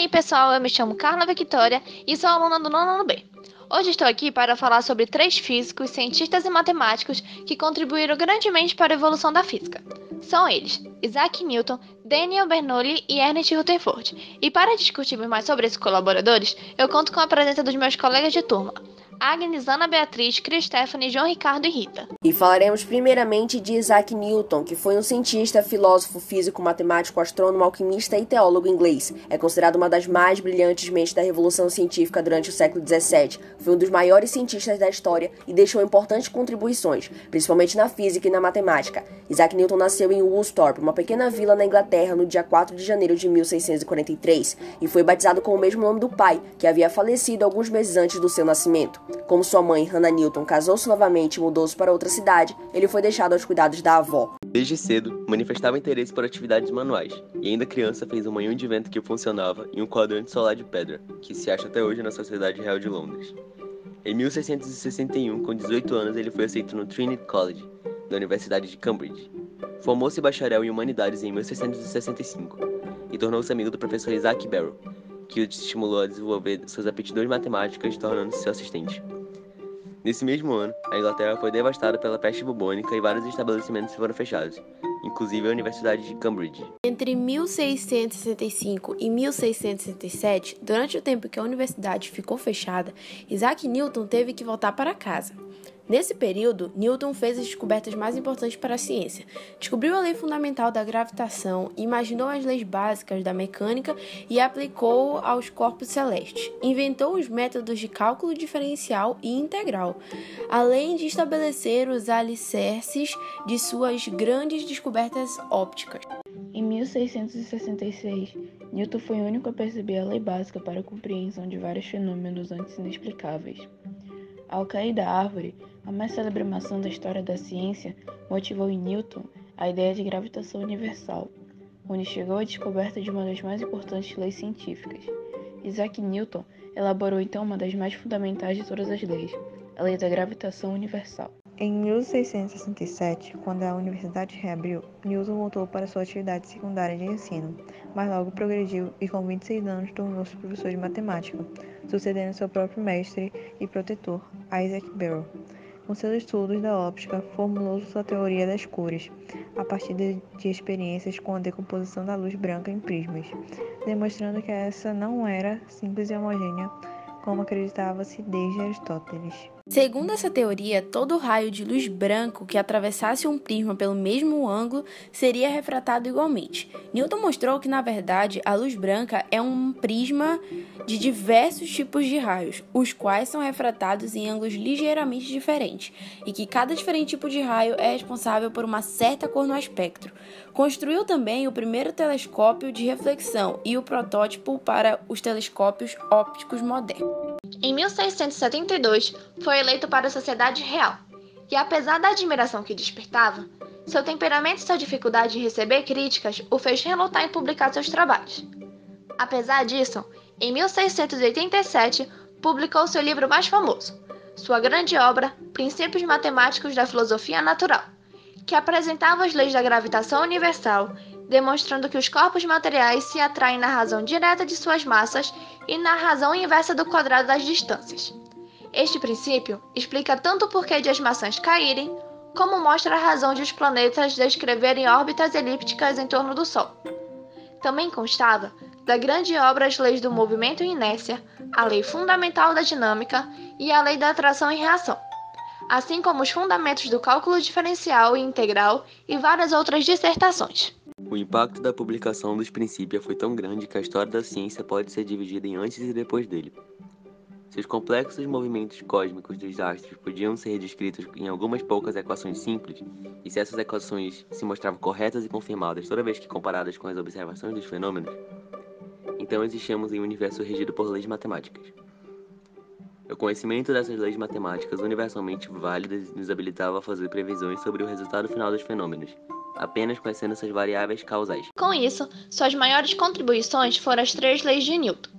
aí, pessoal, eu me chamo Carla Victoria e sou aluna do nono ano B. Hoje estou aqui para falar sobre três físicos, cientistas e matemáticos que contribuíram grandemente para a evolução da física. São eles Isaac Newton, Daniel Bernoulli e Ernest Rutherford. E para discutirmos mais sobre esses colaboradores, eu conto com a presença dos meus colegas de turma, Agnes, Ana Beatriz, Cristéfane, João Ricardo e Rita. E falaremos primeiramente de Isaac Newton, que foi um cientista, filósofo, físico, matemático, astrônomo, alquimista e teólogo inglês. É considerado uma das mais brilhantes mentes da revolução científica durante o século XVII. Foi um dos maiores cientistas da história e deixou importantes contribuições, principalmente na física e na matemática. Isaac Newton nasceu em Woolsthorpe, uma pequena vila na Inglaterra, no dia 4 de janeiro de 1643, e foi batizado com o mesmo nome do pai, que havia falecido alguns meses antes do seu nascimento. Como sua mãe, Hannah Newton, casou-se novamente e mudou-se para outra cidade, ele foi deixado aos cuidados da avó. Desde cedo, manifestava interesse por atividades manuais, e ainda criança fez um manhã de vento que funcionava em um quadrante solar de pedra, que se acha até hoje na Sociedade Real de Londres. Em 1661, com 18 anos, ele foi aceito no Trinity College, da Universidade de Cambridge. Formou-se bacharel em Humanidades em 1665 e tornou-se amigo do professor Isaac Barrow, que o estimulou a desenvolver suas aptidões matemáticas, tornando-se seu assistente. Nesse mesmo ano, a Inglaterra foi devastada pela peste bubônica e vários estabelecimentos foram fechados, inclusive a Universidade de Cambridge. Entre 1665 e 1667, durante o tempo que a universidade ficou fechada, Isaac Newton teve que voltar para casa. Nesse período, Newton fez as descobertas mais importantes para a ciência. Descobriu a lei fundamental da gravitação, imaginou as leis básicas da mecânica e aplicou aos corpos celestes. Inventou os métodos de cálculo diferencial e integral, além de estabelecer os alicerces de suas grandes descobertas ópticas. Em 1666, Newton foi o único a perceber a lei básica para a compreensão de vários fenômenos antes inexplicáveis. Ao cair da árvore, a mais célebre maçã da história da ciência motivou em Newton a ideia de gravitação universal, onde chegou à descoberta de uma das mais importantes leis científicas. Isaac Newton elaborou então uma das mais fundamentais de todas as leis, a lei da gravitação universal. Em 1667, quando a universidade reabriu, Newton voltou para sua atividade secundária de ensino, mas logo progrediu e com 26 anos tornou-se professor de matemática, sucedendo seu próprio mestre e protetor, Isaac Barrow. Com seus estudos da óptica, formulou sua teoria das cores, a partir de, de experiências com a decomposição da luz branca em prismas, demonstrando que essa não era simples e homogênea, como acreditava-se desde Aristóteles. Segundo essa teoria, todo raio de luz branco que atravessasse um prisma pelo mesmo ângulo seria refratado igualmente. Newton mostrou que, na verdade, a luz branca é um prisma de diversos tipos de raios, os quais são refratados em ângulos ligeiramente diferentes, e que cada diferente tipo de raio é responsável por uma certa cor no espectro. Construiu também o primeiro telescópio de reflexão e o protótipo para os telescópios ópticos modernos. Em 1672, foi eleito para a Sociedade Real, e apesar da admiração que despertava, seu temperamento e sua dificuldade de receber críticas o fez relutar em publicar seus trabalhos. Apesar disso, em 1687, publicou seu livro mais famoso, sua grande obra Princípios Matemáticos da Filosofia Natural, que apresentava as leis da gravitação universal demonstrando que os corpos materiais se atraem na razão direta de suas massas e na razão inversa do quadrado das distâncias. Este princípio explica tanto o porquê de as maçãs caírem, como mostra a razão de os planetas descreverem órbitas elípticas em torno do Sol. Também constava da grande obra As Leis do Movimento e Inércia, a Lei Fundamental da Dinâmica e a Lei da Atração e Reação, assim como os fundamentos do cálculo diferencial e integral e várias outras dissertações. O impacto da publicação dos Princípios foi tão grande que a história da ciência pode ser dividida em antes e depois dele. Se os complexos movimentos cósmicos dos astros podiam ser descritos em algumas poucas equações simples, e se essas equações se mostravam corretas e confirmadas toda vez que comparadas com as observações dos fenômenos, então existíamos em um universo regido por leis matemáticas. O conhecimento dessas leis matemáticas universalmente válidas nos habilitava a fazer previsões sobre o resultado final dos fenômenos, apenas conhecendo essas variáveis causais. Com isso, suas maiores contribuições foram as três leis de Newton.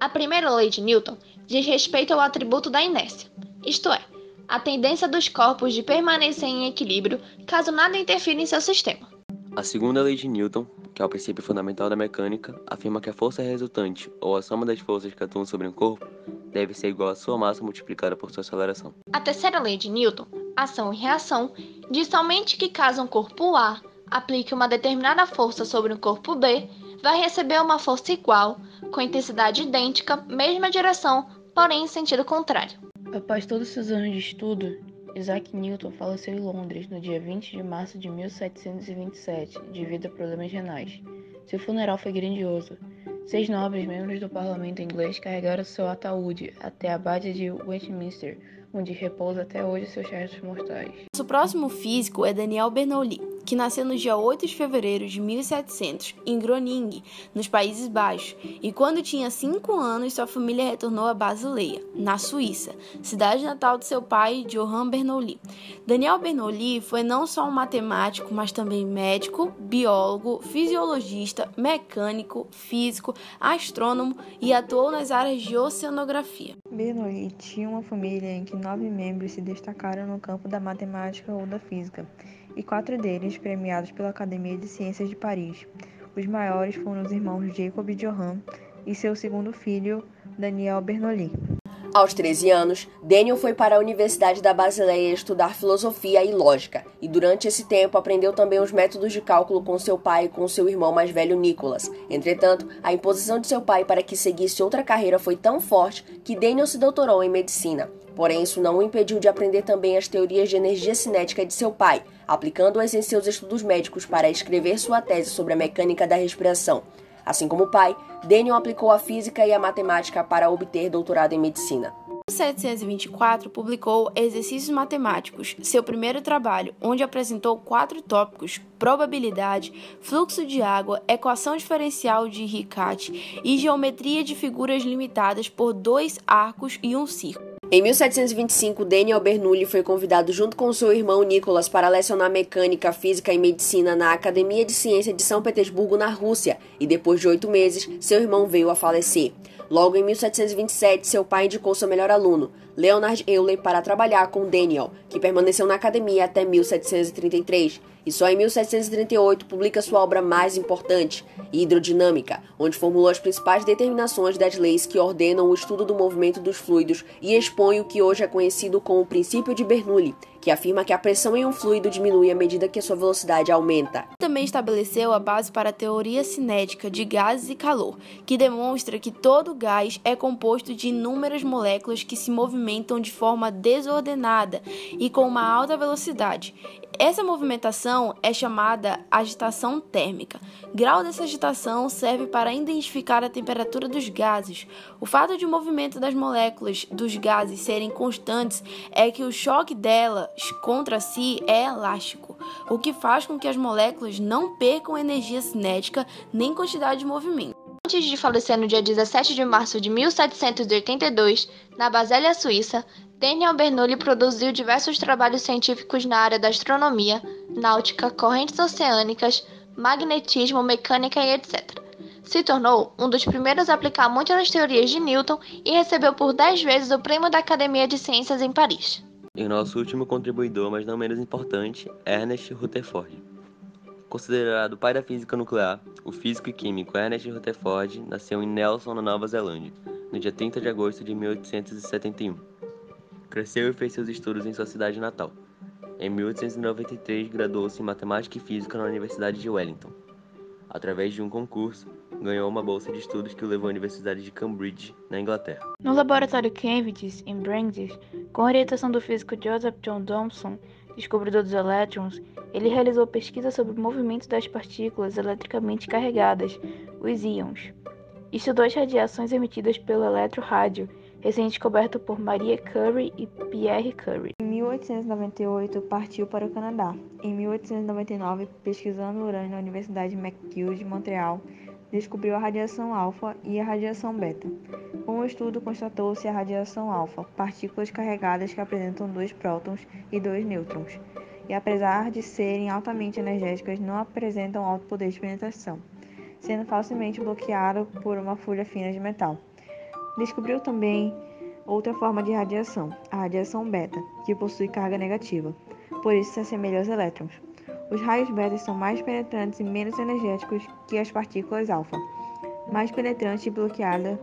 A primeira lei de Newton diz respeito ao atributo da inércia, isto é, a tendência dos corpos de permanecer em equilíbrio caso nada interfira em seu sistema. A segunda lei de Newton que é o princípio fundamental da mecânica, afirma que a força resultante, ou a soma das forças que atuam sobre um corpo, deve ser igual à sua massa multiplicada por sua aceleração. A terceira lei de Newton, ação e reação, diz somente que caso um corpo A aplique uma determinada força sobre um corpo B, vai receber uma força igual, com intensidade idêntica, mesma direção, porém em sentido contrário. Após todos seus anos de estudo, Isaac Newton faleceu em Londres no dia 20 de março de 1727, devido a problemas renais. Seu funeral foi grandioso. Seis nobres membros do parlamento inglês carregaram seu ataúde até a abade de Westminster, onde repousa até hoje seus restos mortais. Nosso próximo físico é Daniel Bernoulli que nasceu no dia 8 de fevereiro de 1700 em Groningen, nos Países Baixos, e quando tinha 5 anos sua família retornou a Basileia, na Suíça, cidade natal de seu pai, Johann Bernoulli. Daniel Bernoulli foi não só um matemático, mas também médico, biólogo, fisiologista, mecânico, físico, astrônomo e atuou nas áreas de oceanografia. Bernoulli tinha uma família em que nove membros se destacaram no campo da matemática ou da física e quatro deles premiados pela Academia de Ciências de Paris. Os maiores foram os irmãos Jacob Johann e seu segundo filho, Daniel Bernoulli. Aos 13 anos, Daniel foi para a Universidade da Basileia estudar filosofia e lógica, e durante esse tempo aprendeu também os métodos de cálculo com seu pai e com seu irmão mais velho Nicholas. Entretanto, a imposição de seu pai para que seguisse outra carreira foi tão forte que Daniel se doutorou em medicina. Porém, isso não o impediu de aprender também as teorias de energia cinética de seu pai, aplicando-as em seus estudos médicos para escrever sua tese sobre a mecânica da respiração. Assim como o pai, Daniel aplicou a física e a matemática para obter doutorado em medicina. Em 1724, publicou Exercícios Matemáticos, seu primeiro trabalho, onde apresentou quatro tópicos: probabilidade, fluxo de água, equação diferencial de Riccati e geometria de figuras limitadas por dois arcos e um círculo. Em 1725, Daniel Bernoulli foi convidado junto com seu irmão Nicholas para lecionar mecânica, física e medicina na Academia de Ciência de São Petersburgo, na Rússia, e depois de oito meses, seu irmão veio a falecer. Logo em 1727, seu pai indicou seu melhor aluno, Leonard Euler, para trabalhar com Daniel, que permaneceu na academia até 1733 e só em 1738 publica sua obra mais importante, Hidrodinâmica, onde formulou as principais determinações das leis que ordenam o estudo do movimento dos fluidos e expõe o que hoje é conhecido como o princípio de Bernoulli, que afirma que a pressão em um fluido diminui à medida que sua velocidade aumenta. Também estabeleceu a base para a teoria cinética de gases e calor, que demonstra que todo gás é composto de inúmeras moléculas que se movimentam de forma desordenada e com uma alta velocidade. Essa movimentação é chamada agitação térmica. Grau dessa agitação serve para identificar a temperatura dos gases. O fato de o movimento das moléculas dos gases serem constantes é que o choque delas contra si é elástico, o que faz com que as moléculas não percam energia cinética nem quantidade de movimento. Antes de falecer no dia 17 de março de 1782, na Basélia Suíça, Daniel Bernoulli produziu diversos trabalhos científicos na área da astronomia, náutica, correntes oceânicas, magnetismo, mecânica e etc. Se tornou um dos primeiros a aplicar muitas das teorias de Newton e recebeu por 10 vezes o prêmio da Academia de Ciências em Paris. E nosso último contribuidor, mas não menos importante, Ernest Rutherford. Considerado o pai da física nuclear, o físico e químico Ernest Rutherford nasceu em Nelson, na Nova Zelândia, no dia 30 de agosto de 1871. Cresceu e fez seus estudos em sua cidade natal. Em 1893, graduou-se em Matemática e Física na Universidade de Wellington. Através de um concurso, ganhou uma bolsa de estudos que o levou à Universidade de Cambridge, na Inglaterra. No laboratório Cambridge, em Brandis, com a orientação do físico Joseph John Thomson, descobridor dos elétrons, ele realizou pesquisa sobre o movimento das partículas eletricamente carregadas, os íons. Estudou as radiações emitidas pelo eletrorádio recém-descoberto por Maria Curie e Pierre Curie. Em 1898, partiu para o Canadá. Em 1899, pesquisando urânio na Universidade McGill de Montreal, descobriu a radiação alfa e a radiação beta. Com o estudo, constatou-se a radiação alfa, partículas carregadas que apresentam dois prótons e dois nêutrons, e apesar de serem altamente energéticas, não apresentam alto poder de penetração, sendo facilmente bloqueado por uma folha fina de metal. Descobriu também outra forma de radiação, a radiação beta, que possui carga negativa, por isso se assemelha aos elétrons. Os raios beta são mais penetrantes e menos energéticos que as partículas alfa, mais penetrante e bloqueada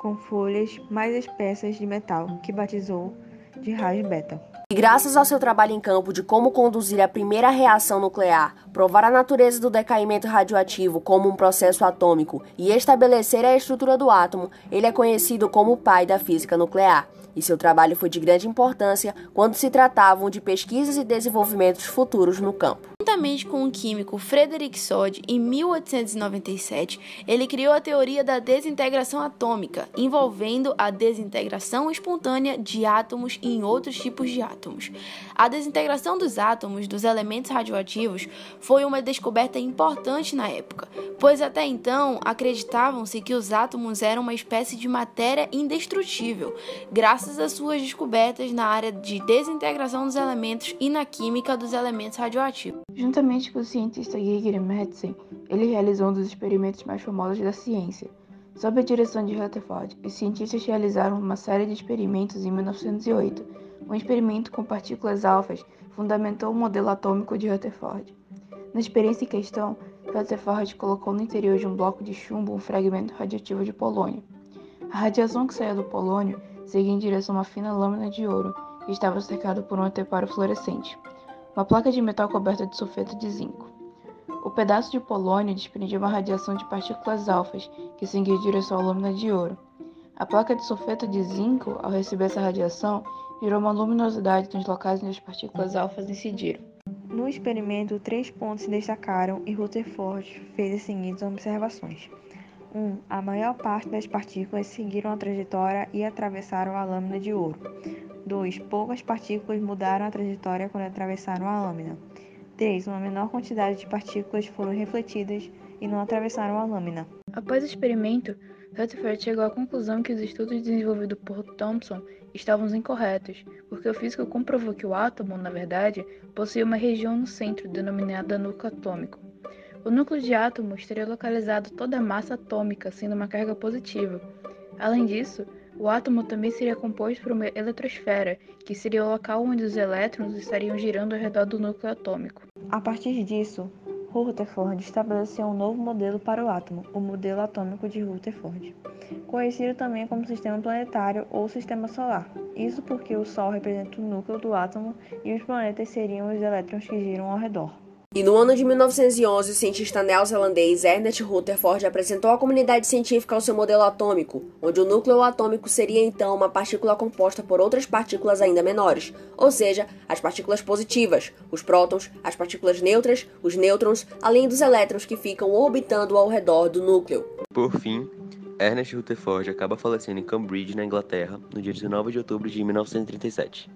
com folhas mais espessas de metal, que batizou de raios beta. E graças ao seu trabalho em campo de como conduzir a primeira reação nuclear, provar a natureza do decaimento radioativo como um processo atômico e estabelecer a estrutura do átomo, ele é conhecido como o pai da física nuclear. E seu trabalho foi de grande importância quando se tratavam de pesquisas e desenvolvimentos futuros no campo. Juntamente com o químico Frederick Soddy, em 1897, ele criou a teoria da desintegração atômica, envolvendo a desintegração espontânea de átomos em outros tipos de átomos. A desintegração dos átomos dos elementos radioativos foi uma descoberta importante na época, pois até então acreditavam-se que os átomos eram uma espécie de matéria indestrutível, graças às suas descobertas na área de desintegração dos elementos e na química dos elementos radioativos. Juntamente com o cientista Gregory Madsen, ele realizou um dos experimentos mais famosos da ciência. Sob a direção de Rutherford, os cientistas realizaram uma série de experimentos em 1908. Um experimento com partículas alfas fundamentou o modelo atômico de Rutherford. Na experiência em questão, Rutherford colocou no interior de um bloco de chumbo um fragmento radioativo de polônio. A radiação que saía do polônio seguia em direção a uma fina lâmina de ouro e estava cercada por um anteparo fluorescente uma placa de metal coberta de sulfeto de zinco. O pedaço de polônio desprendia uma radiação de partículas alfas que seguia em direção à lâmina de ouro. A placa de sulfeto de zinco, ao receber essa radiação, gerou uma luminosidade nos locais onde as partículas alfas incidiram. No experimento, três pontos se destacaram e Rutherford fez as seguintes observações. 1. Um, a maior parte das partículas seguiram a trajetória e atravessaram a lâmina de ouro. 2. Poucas partículas mudaram a trajetória quando atravessaram a lâmina. 3. Uma menor quantidade de partículas foram refletidas e não atravessaram a lâmina. Após o experimento, Rutherford chegou à conclusão que os estudos desenvolvidos por Thomson estavam incorretos, porque o físico comprovou que o átomo, na verdade, possuía uma região no centro denominada núcleo atômico. O núcleo de átomo estaria localizado toda a massa atômica, sendo uma carga positiva. Além disso, o átomo também seria composto por uma eletrosfera, que seria o local onde os elétrons estariam girando ao redor do núcleo atômico. A partir disso, Rutherford estabeleceu um novo modelo para o átomo, o modelo atômico de Rutherford, conhecido também como sistema planetário ou sistema solar. Isso porque o Sol representa o núcleo do átomo e os planetas seriam os elétrons que giram ao redor. E no ano de 1911, o cientista neozelandês Ernest Rutherford apresentou à comunidade científica o seu modelo atômico, onde o núcleo atômico seria então uma partícula composta por outras partículas ainda menores, ou seja, as partículas positivas, os prótons, as partículas neutras, os nêutrons, além dos elétrons que ficam orbitando ao redor do núcleo. Por fim, Ernest Rutherford acaba falecendo em Cambridge, na Inglaterra, no dia 19 de outubro de 1937.